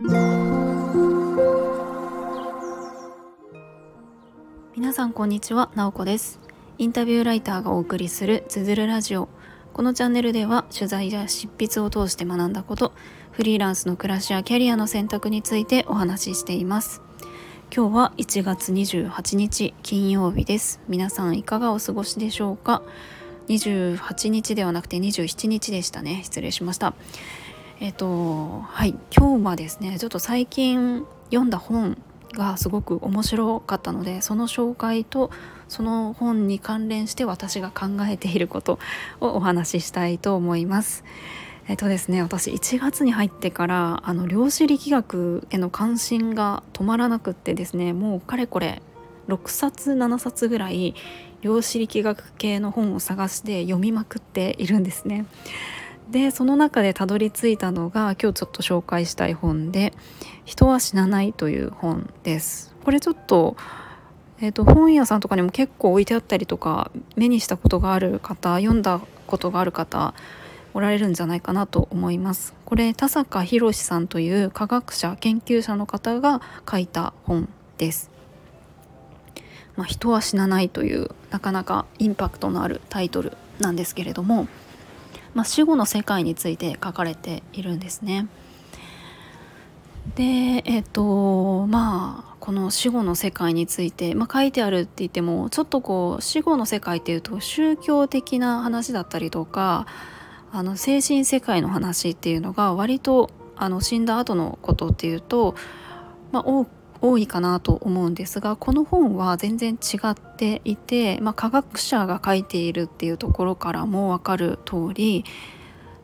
皆さんこんにちは、なおこです。インタビューライターがお送りするつづるラジオ。このチャンネルでは取材や執筆を通して学んだことフリーランスの暮らしやキャリアの選択についてお話ししています。今日は1月28日金曜日です。皆さんいかがお過ごしでしょうか？28日ではなくて27日でしたね。失礼しました。えっ、とはい今日はですねちょっと最近読んだ本がすごく面白かったのでその紹介とその本に関連して私が考えていることをお話ししたいと思います。えっとですね私1月に入ってからあの量子力学への関心が止まらなくってですねもうかれこれ6冊7冊ぐらい量子力学系の本を探して読みまくっているんですね。でその中でたどり着いたのが今日ちょっと紹介したい本で「人は死なない」という本です。これちょっと,、えーと、本屋さんとかにも結構置いてあったりとか目にしたことがある方読んだことがある方おられるんじゃないかなと思います。これ田坂宏さんという科学者研究者の方が書いた本です。まあ、人は死なないというなかなかインパクトのあるタイトルなんですけれどもまあ、死後の世界について書かれているんですね。でえっ、とまあこの死後の世界について、まあ、書いてあるって言ってもちょっとこう死後の世界っていうと宗教的な話だったりとかあの精神世界の話っていうのが割とあの死んだ後のことっていうと、まあ、多多いかなと思うんですがこの本は全然違っていて、まあ、科学者が書いているっていうところからも分かる通り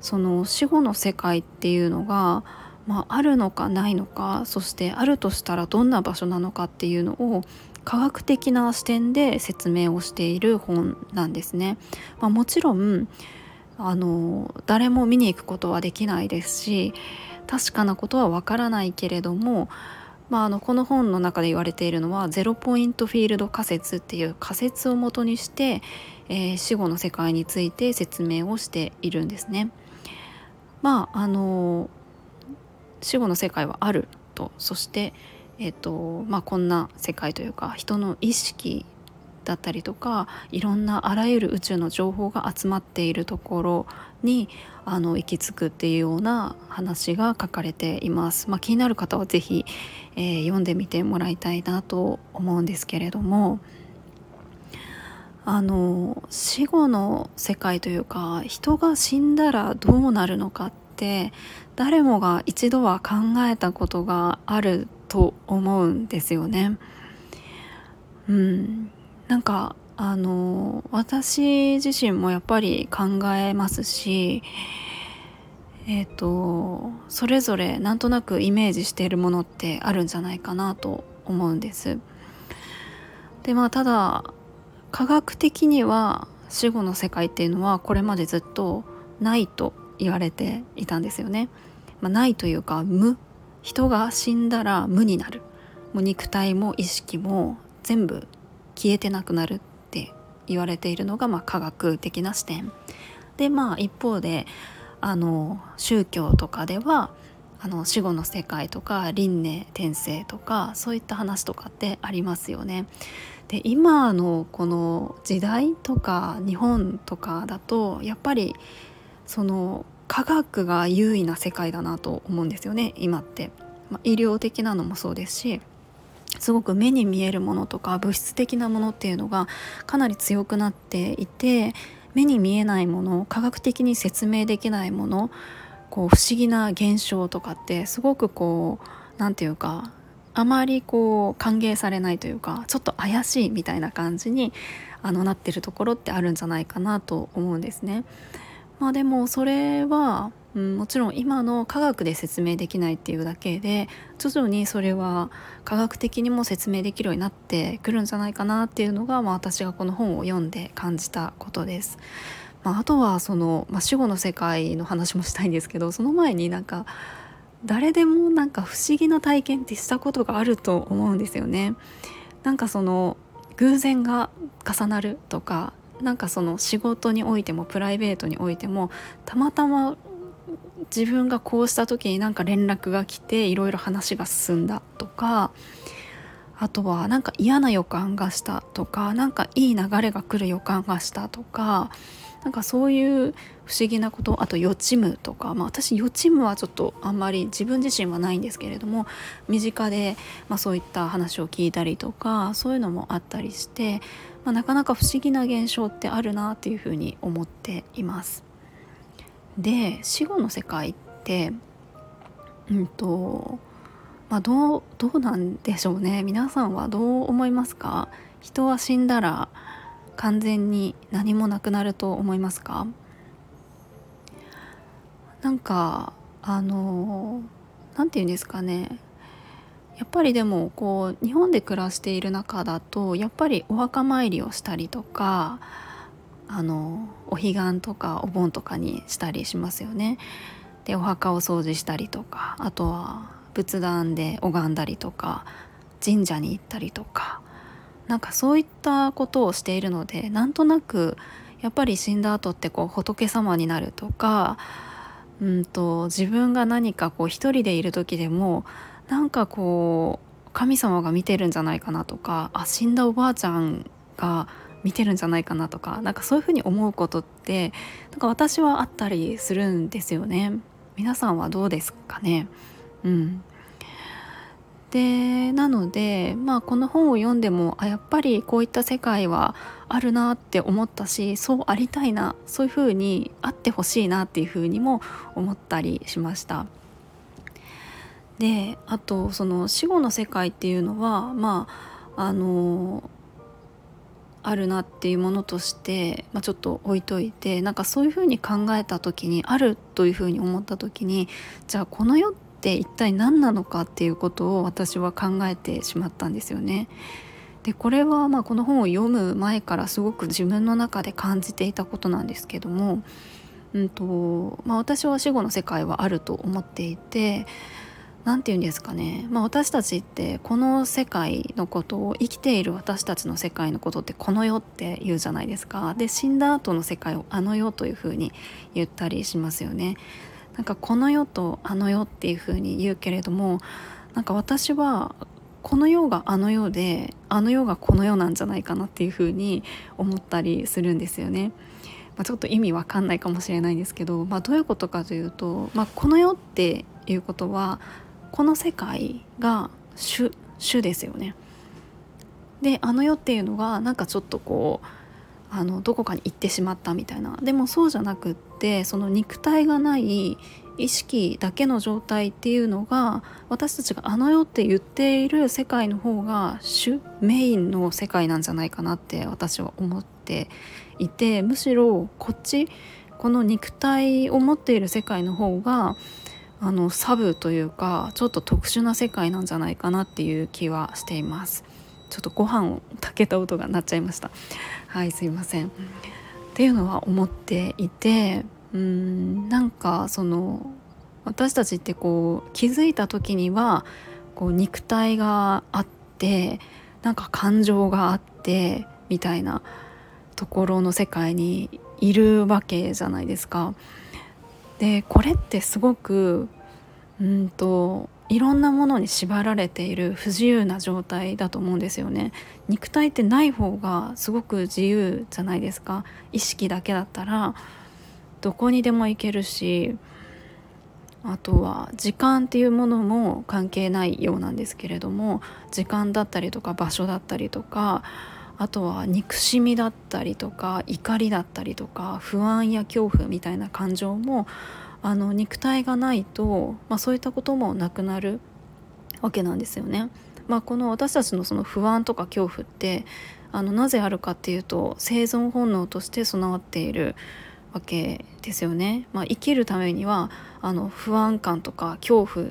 その死後の世界っていうのが、まあ、あるのかないのかそしてあるとしたらどんな場所なのかっていうのを科学的な視点で説明をしている本なんですね。まあ、もちろんあの誰も見に行くことはできないですし確かなことはわからないけれどもまあ、あのこの本の中で言われているのはゼロポイントフィールド仮説っていう仮説をもとにして、えー、死後の世界について説明をしているんですね。まああの死後の世界はあるとそして、えーとまあ、こんな世界というか人の意識だったりとかいろんなあらゆる宇宙の情報が集まっているところにあの行き着くっていうような話が書かれています。まあ、気になる方は是非、えー、読んでみてもらいたいなと思うんですけれどもあの死後の世界というか人が死んだらどうなるのかって誰もが一度は考えたことがあると思うんですよね。うん、なんかあの私自身もやっぱり考えますしえっ、ー、とそれぞれなんとなくイメージしているものってあるんじゃないかなと思うんです。でまあただ科学的には死後の世界っていうのはこれまでずっとないと言われていたんですよね。まあ、ないというか無人が死んだら無になるもう肉体も意識も全部消えてなくなるって言われているのが、まあ、科学的な視点でまあ一方であの宗教とかではあの死後の世界とか輪廻転生とかそういった話とかってありますよね。で今のこの時代とか日本とかだとやっぱりその科学が優位な世界だなと思うんですよね今って、まあ、医療的なのもそうですしすごく目に見えるものとか物質的なものっていうのがかなり強くなっていて目に見えないもの科学的に説明できないものこう不思議な現象とかってすごくこう何て言うかあまりこう歓迎されないというかちょっと怪しいみたいな感じにあのなってるところってあるんじゃないかなと思うんですね。まあ、でもそれはうん、もちろん今の科学で説明できないっていうだけで徐々にそれは科学的にも説明できるようになってくるんじゃないかなっていうのが、まあ、私がこの本を読んで感じたことです。まあ、あとはその、まあ、死後の世界の話もしたいんですけどその前になんか誰でもなんか不思議な体験ってしたことがあると思うんですよね。なんかその偶然が重なるとかなんかその仕事においてもプライベートにおいてもたまたま自分がこうした時になんか連絡が来ていろいろ話が進んだとかあとはなんか嫌な予感がしたとかなんかいい流れが来る予感がしたとかなんかそういう不思議なことあと予知夢とか、まあ、私予知夢はちょっとあんまり自分自身はないんですけれども身近で、まあ、そういった話を聞いたりとかそういうのもあったりして、まあ、なかなか不思議な現象ってあるなっていうふうに思っています。で死後の世界ってうんとまあどうどうなんでしょうね。皆さんはどう思いますか？人は死んだら完全に何もなくなると思いますか？なんかあの何て言うんですかね。やっぱりでもこう日本で暮らしている中だとやっぱりお墓参りをしたりとかあのお彼岸とかお盆とかにしたりしますよね。でお墓を掃除したりとかあとは仏壇で拝んだりとか神社に行ったりとかなんかそういったことをしているのでなんとなくやっぱり死んだ後ってこう仏様になるとかうんと自分が何かこう一人でいる時でもなんかこう神様が見てるんじゃないかなとかあ死んだおばあちゃんが見てるんじゃないかなとかなんかそういうふうに思うことってなんか私はあったりするんですよね。皆さんはどうですかね？うん、でなので、まあ、この本を読んでもあやっぱりこういった世界はあるなって思ったしそうありたいなそういうふうにあってほしいなっていうふうにも思ったりしました。であとその死後の世界っていうのはまああのあるなっていうものとして、まあ、ちょっと置いといてなんかそういうふうに考えた時にあるというふうに思った時にじゃあこの世って一体何なのかっていうことを私は考えてしまったんですよね。でこれはまあこの本を読む前からすごく自分の中で感じていたことなんですけども、うんとまあ、私は死後の世界はあると思っていて何て言うんですかね、まあ、私たちってこの世界のことを生きている私たちの世界のことってこの世って言うじゃないですか。で死んだ後の世界をあの世というふうに言ったりしますよね。なんかこの世とあの世っていうふうに言うけれどもなんか私はこの世があの世であの世がこの世なんじゃないかなっていうふうに思ったりするんですよね。まあ、ちょっと意味わかんないかもしれないんですけど、まあ、どういうことかというと、まあ、この世っていうことはこの世界が主主ですよね。であの世っていうのがなんかちょっとこうあのどこかに行ってしまったみたいなでもそうじゃなくってその肉体がない意識だけの状態っていうのが私たちがあの世って言っている世界の方が主メインの世界なんじゃないかなって私は思っていてむしろこっちこの肉体を持っている世界の方があのサブというかちょっと特殊な世界なんじゃないかなっていう気はしています。ちょっとご飯を炊けた音が鳴っちゃいました。はいすいません。っていうのは思っていてうんなんかその私たちってこう気づいた時にはこう肉体があってなんか感情があってみたいなところの世界にいるわけじゃないですか。でこれってすごくうんといろんなものに縛られている不自由な状態だと思うんですよね。肉体ってない方がすごく自由じゃないですか。意識だけだったらどこにでも行けるしあとは時間っていうものも関係ないようなんですけれども時間だったりとか場所だったりとかあとは憎しみだったりとか怒りだったりとか不安や恐怖みたいな感情もあの肉体がないと、まあ、そういったこともなくなるわけなんですよね。まあ、この私たちのその不安とか恐怖ってあのなぜあるかっていうと生存本能として備わっているわけですよね。まあ、生きるためにはあの不安感とか恐怖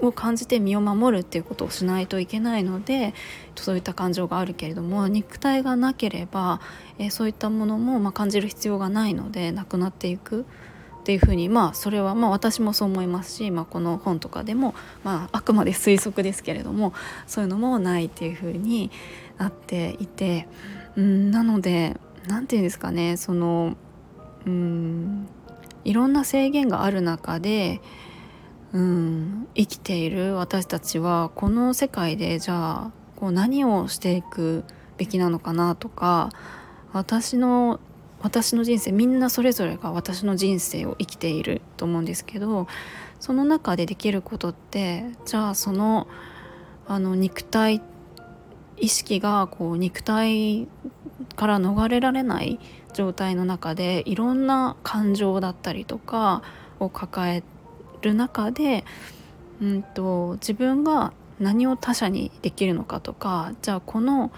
を感じて身を守るっていうことをしないといけないのでそういった感情があるけれども肉体がなければ、え、そういったものも、ま、感じる必要がないのでなくなっていくっていうふうにまあそれはまあ私もそう思いますし、まあ、この本とかでも、まあ、あくまで推測ですけれどもそういうのもないっていうふうになっていてうんなので何て言うんですかねそのうんいろんな制限がある中でうん。生きている私たちはこの世界でじゃあこう何をしていくべきなのかなとか私の私の人生みんなそれぞれが私の人生を生きていると思うんですけどその中でできることってじゃあそのあの肉体意識がこう肉体から逃れられない状態の中でいろんな感情だったりとかを抱えてる中で、うんと、自分が何を他者にできるのかとかじゃあこの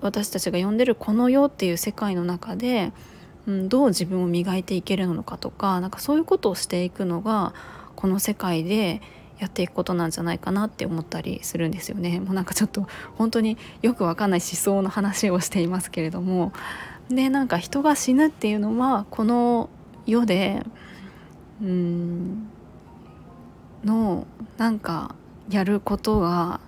私たちが呼んでるこの世っていう世界の中で、うん、どう自分を磨いていけるのかとかなんかそういうことをしていくのがこの世界でやっていくことなんじゃないかなって思ったりするんですよね。もうなんかちょっと本当によくわかんない思想の話をしていますけれどもでなんか人が死ぬっていうのはこの世でうんのなんかやることが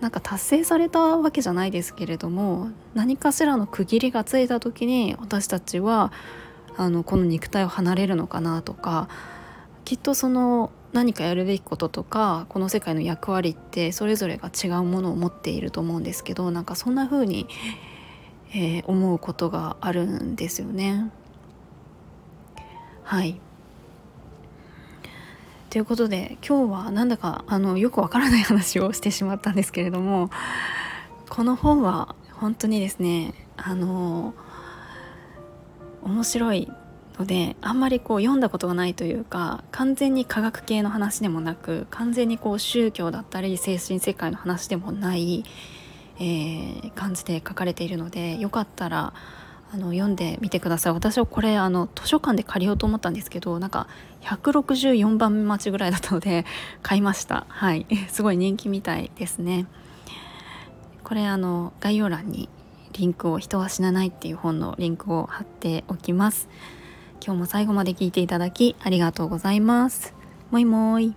なんか達成されたわけじゃないですけれども何かしらの区切りがついた時に私たちはあのこの肉体を離れるのかなとかきっとその何かやるべきこととかこの世界の役割ってそれぞれが違うものを持っていると思うんですけどなんかそんな風に、えー、思うことがあるんですよね。はいということで今日はなんだかあのよくわからない話をしてしまったんですけれどもこの本は本当にですねあの面白いのであんまりこう読んだことがないというか完全に科学系の話でもなく完全にこう宗教だったり精神世界の話でもない、えー、感じで書かれているのでよかったらあの読んでみてください。私はこれあの図書館で借りようと思ったんですけどなんか164番待ちぐらいだったので 買いました。はい。すごい人気みたいですね。これあの概要欄にリンクを「人は死なない」っていう本のリンクを貼っておきます。今日も最後まで聞いていただきありがとうございます。もいもい。